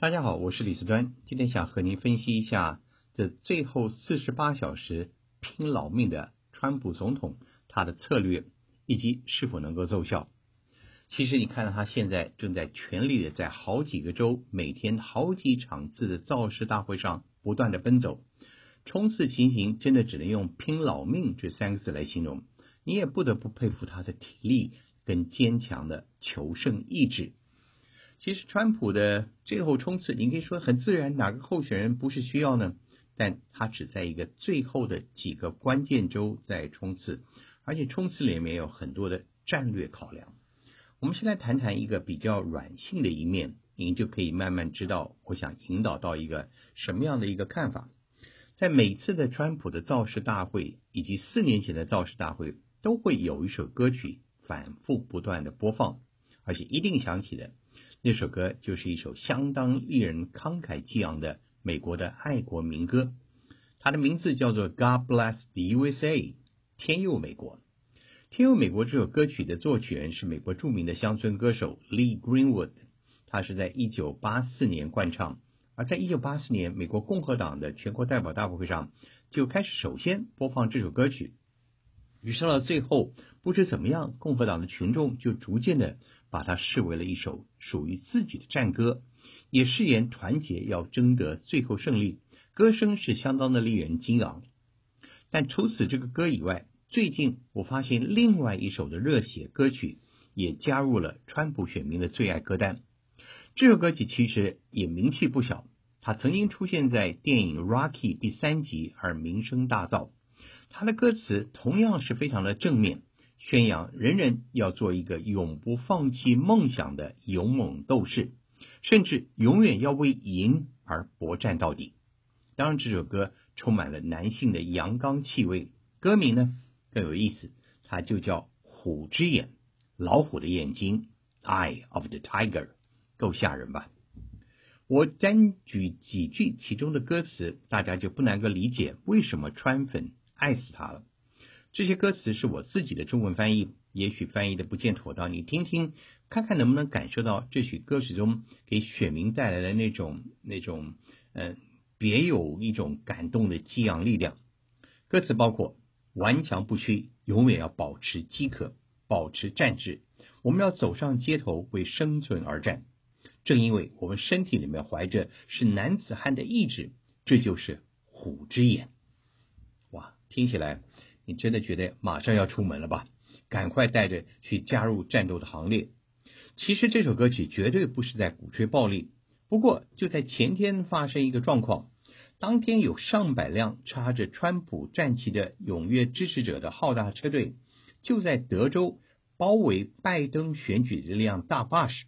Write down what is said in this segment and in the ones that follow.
大家好，我是李四端，今天想和您分析一下这最后四十八小时拼老命的川普总统，他的策略以及是否能够奏效。其实你看到他现在正在全力的在好几个州，每天好几场次的造势大会上不断的奔走，冲刺情形真的只能用拼老命这三个字来形容。你也不得不佩服他的体力跟坚强的求胜意志。其实，川普的最后冲刺，你可以说很自然，哪个候选人不是需要呢？但他只在一个最后的几个关键州在冲刺，而且冲刺里面有很多的战略考量。我们先来谈谈一个比较软性的一面，您就可以慢慢知道，我想引导到一个什么样的一个看法。在每次的川普的造势大会，以及四年前的造势大会，都会有一首歌曲反复不断的播放，而且一定响起的。那首歌就是一首相当令人慷慨激昂的美国的爱国民歌，它的名字叫做《God Bless the USA》，天佑美国。天佑美国这首歌曲的作曲人是美国著名的乡村歌手 Lee Greenwood，他是在一九八四年灌唱，而在一九八四年美国共和党的全国代表大会上就开始首先播放这首歌曲。于是到了最后，不知怎么样，共和党的群众就逐渐的把它视为了一首属于自己的战歌，也誓言团结要争得最后胜利。歌声是相当的令人激昂。但除此这个歌以外，最近我发现另外一首的热血歌曲也加入了川普选民的最爱歌单。这首歌曲其实也名气不小，它曾经出现在电影《Rocky》第三集而名声大噪。他的歌词同样是非常的正面，宣扬人人要做一个永不放弃梦想的勇猛斗士，甚至永远要为赢而搏战到底。当然，这首歌充满了男性的阳刚气味。歌名呢更有意思，它就叫《虎之眼》，老虎的眼睛，Eye of the Tiger，够吓人吧？我单举几句其中的歌词，大家就不难够理解为什么川粉。爱死他了！这些歌词是我自己的中文翻译，也许翻译的不见妥当，你听听，看看能不能感受到这曲歌曲中给选民带来的那种那种呃别有一种感动的激昂力量。歌词包括：顽强不屈，永远要保持饥渴，保持战志。我们要走上街头为生存而战。正因为我们身体里面怀着是男子汉的意志，这就是虎之眼。听起来，你真的觉得马上要出门了吧？赶快带着去加入战斗的行列。其实这首歌曲绝对不是在鼓吹暴力。不过就在前天发生一个状况，当天有上百辆插着川普战旗的踊跃支持者的浩大车队，就在德州包围拜登选举的这辆大巴士，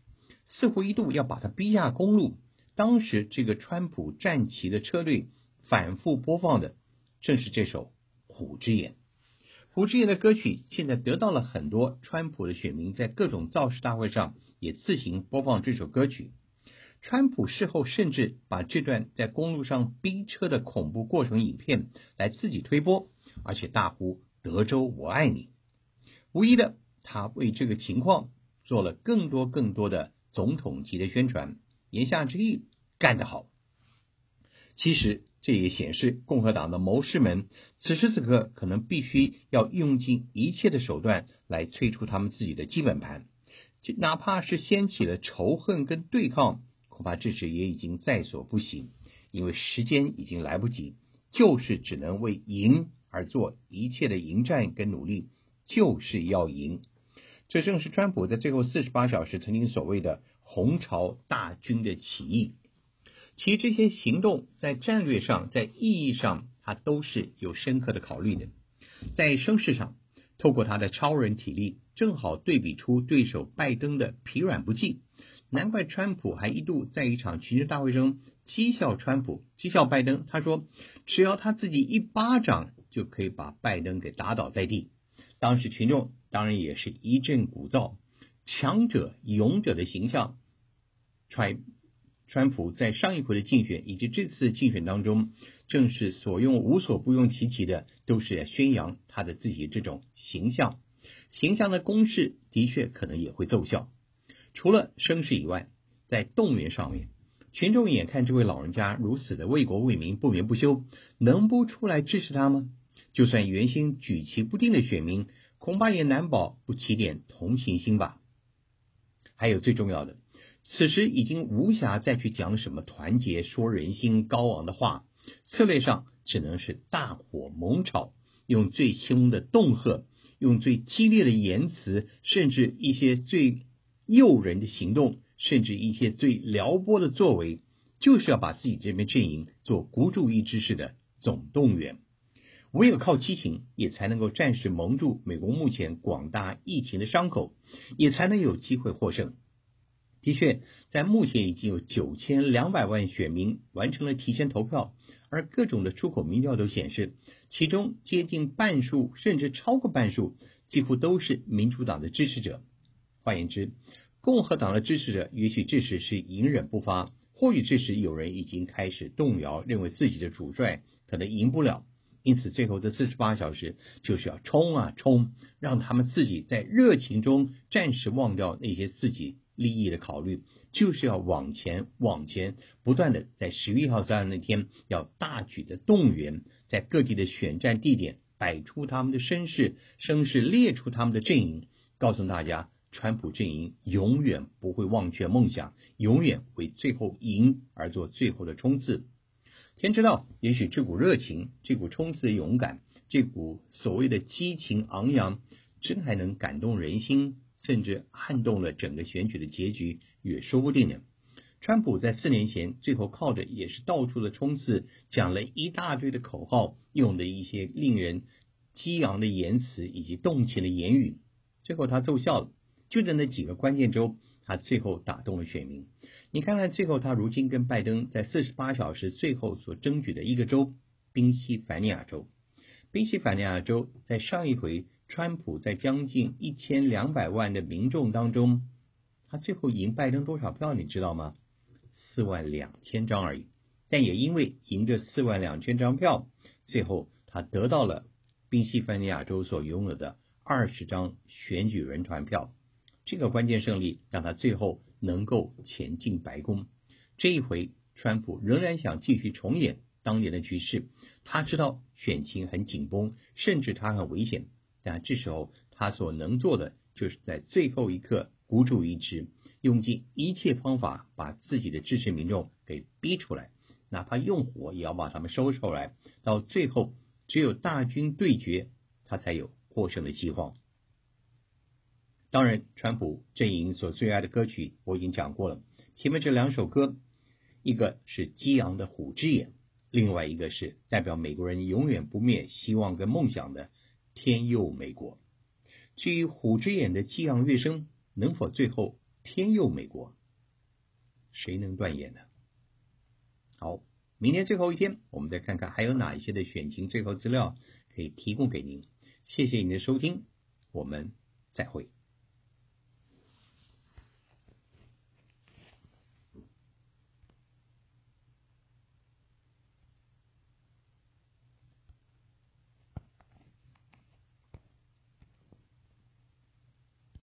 似乎一度要把他逼下公路。当时这个川普战旗的车队反复播放的正是这首。虎之眼，虎之眼的歌曲现在得到了很多川普的选民，在各种造势大会上也自行播放这首歌曲。川普事后甚至把这段在公路上逼车的恐怖过程影片来自己推播，而且大呼“德州我爱你”。无疑的，他为这个情况做了更多更多的总统级的宣传。言下之意，干得好。其实。这也显示共和党的谋士们此时此刻可能必须要用尽一切的手段来催出他们自己的基本盘，就哪怕是掀起了仇恨跟对抗，恐怕这时也已经在所不惜，因为时间已经来不及，就是只能为赢而做一切的迎战跟努力，就是要赢。这正是川普在最后四十八小时曾经所谓的“红潮大军”的起义。其实这些行动在战略上、在意义上，它都是有深刻的考虑的。在声势上，透过他的超人体力，正好对比出对手拜登的疲软不济。难怪川普还一度在一场群众大会中讥笑川普、讥笑拜登。他说：“只要他自己一巴掌，就可以把拜登给打倒在地。”当时群众当然也是一阵鼓噪，强者、勇者的形象，揣。川普在上一回的竞选以及这次竞选当中，正是所用无所不用其极的，都是宣扬他的自己这种形象。形象的攻势的确可能也会奏效。除了声势以外，在动员上面，群众眼看这位老人家如此的为国为民不眠不休，能不出来支持他吗？就算原先举棋不定的选民，恐怕也难保不起点同情心吧。还有最重要的，此时已经无暇再去讲什么团结、说人心高昂的话，策略上只能是大火猛炒，用最凶的恫吓，用最激烈的言辞，甚至一些最诱人的行动。甚至一些最撩拨的作为，就是要把自己这边阵营做孤注一掷式的总动员。唯有靠激情，也才能够暂时蒙住美国目前广大疫情的伤口，也才能有机会获胜。的确，在目前已经有九千两百万选民完成了提前投票，而各种的出口民调都显示，其中接近半数甚至超过半数，几乎都是民主党的支持者。换言之，共和党的支持者也许这时是隐忍不发，或许这时有人已经开始动摇，认为自己的主帅可能赢不了，因此最后这四十八小时就是要冲啊冲，让他们自己在热情中暂时忘掉那些自己利益的考虑，就是要往前往前，不断的在十一号这样那天要大举的动员，在各地的选战地点摆出他们的声势，声势列出他们的阵营，告诉大家。川普阵营永远不会忘却梦想，永远为最后赢而做最后的冲刺。天知道，也许这股热情、这股冲刺的勇敢、这股所谓的激情昂扬，真还能感动人心，甚至撼动了整个选举的结局，也说不定呢。川普在四年前最后靠的也是到处的冲刺，讲了一大堆的口号，用的一些令人激昂的言辞以及动情的言语，最后他奏效了。就在那几个关键州，他最后打动了选民。你看看最后，他如今跟拜登在四十八小时最后所争取的一个州——宾夕法尼亚州。宾夕法尼亚州在上一回，川普在将近一千两百万的民众当中，他最后赢拜登多少票？你知道吗？四万两千张而已。但也因为赢这四万两千张票，最后他得到了宾夕法尼亚州所拥有的二十张选举人团票。这个关键胜利让他最后能够前进白宫。这一回，川普仍然想继续重演当年的局势。他知道选情很紧绷，甚至他很危险。但这时候他所能做的，就是在最后一刻孤注一掷，用尽一切方法把自己的支持民众给逼出来，哪怕用火也要把他们收出来。到最后，只有大军对决，他才有获胜的希望。当然，川普阵营所最爱的歌曲我已经讲过了。前面这两首歌，一个是激昂的《虎之眼》，另外一个是代表美国人永远不灭希望跟梦想的《天佑美国》。至于《虎之眼》的激昂乐声，能否最后天佑美国？谁能断言呢？好，明天最后一天，我们再看看还有哪一些的选情最后资料可以提供给您。谢谢您的收听，我们再会。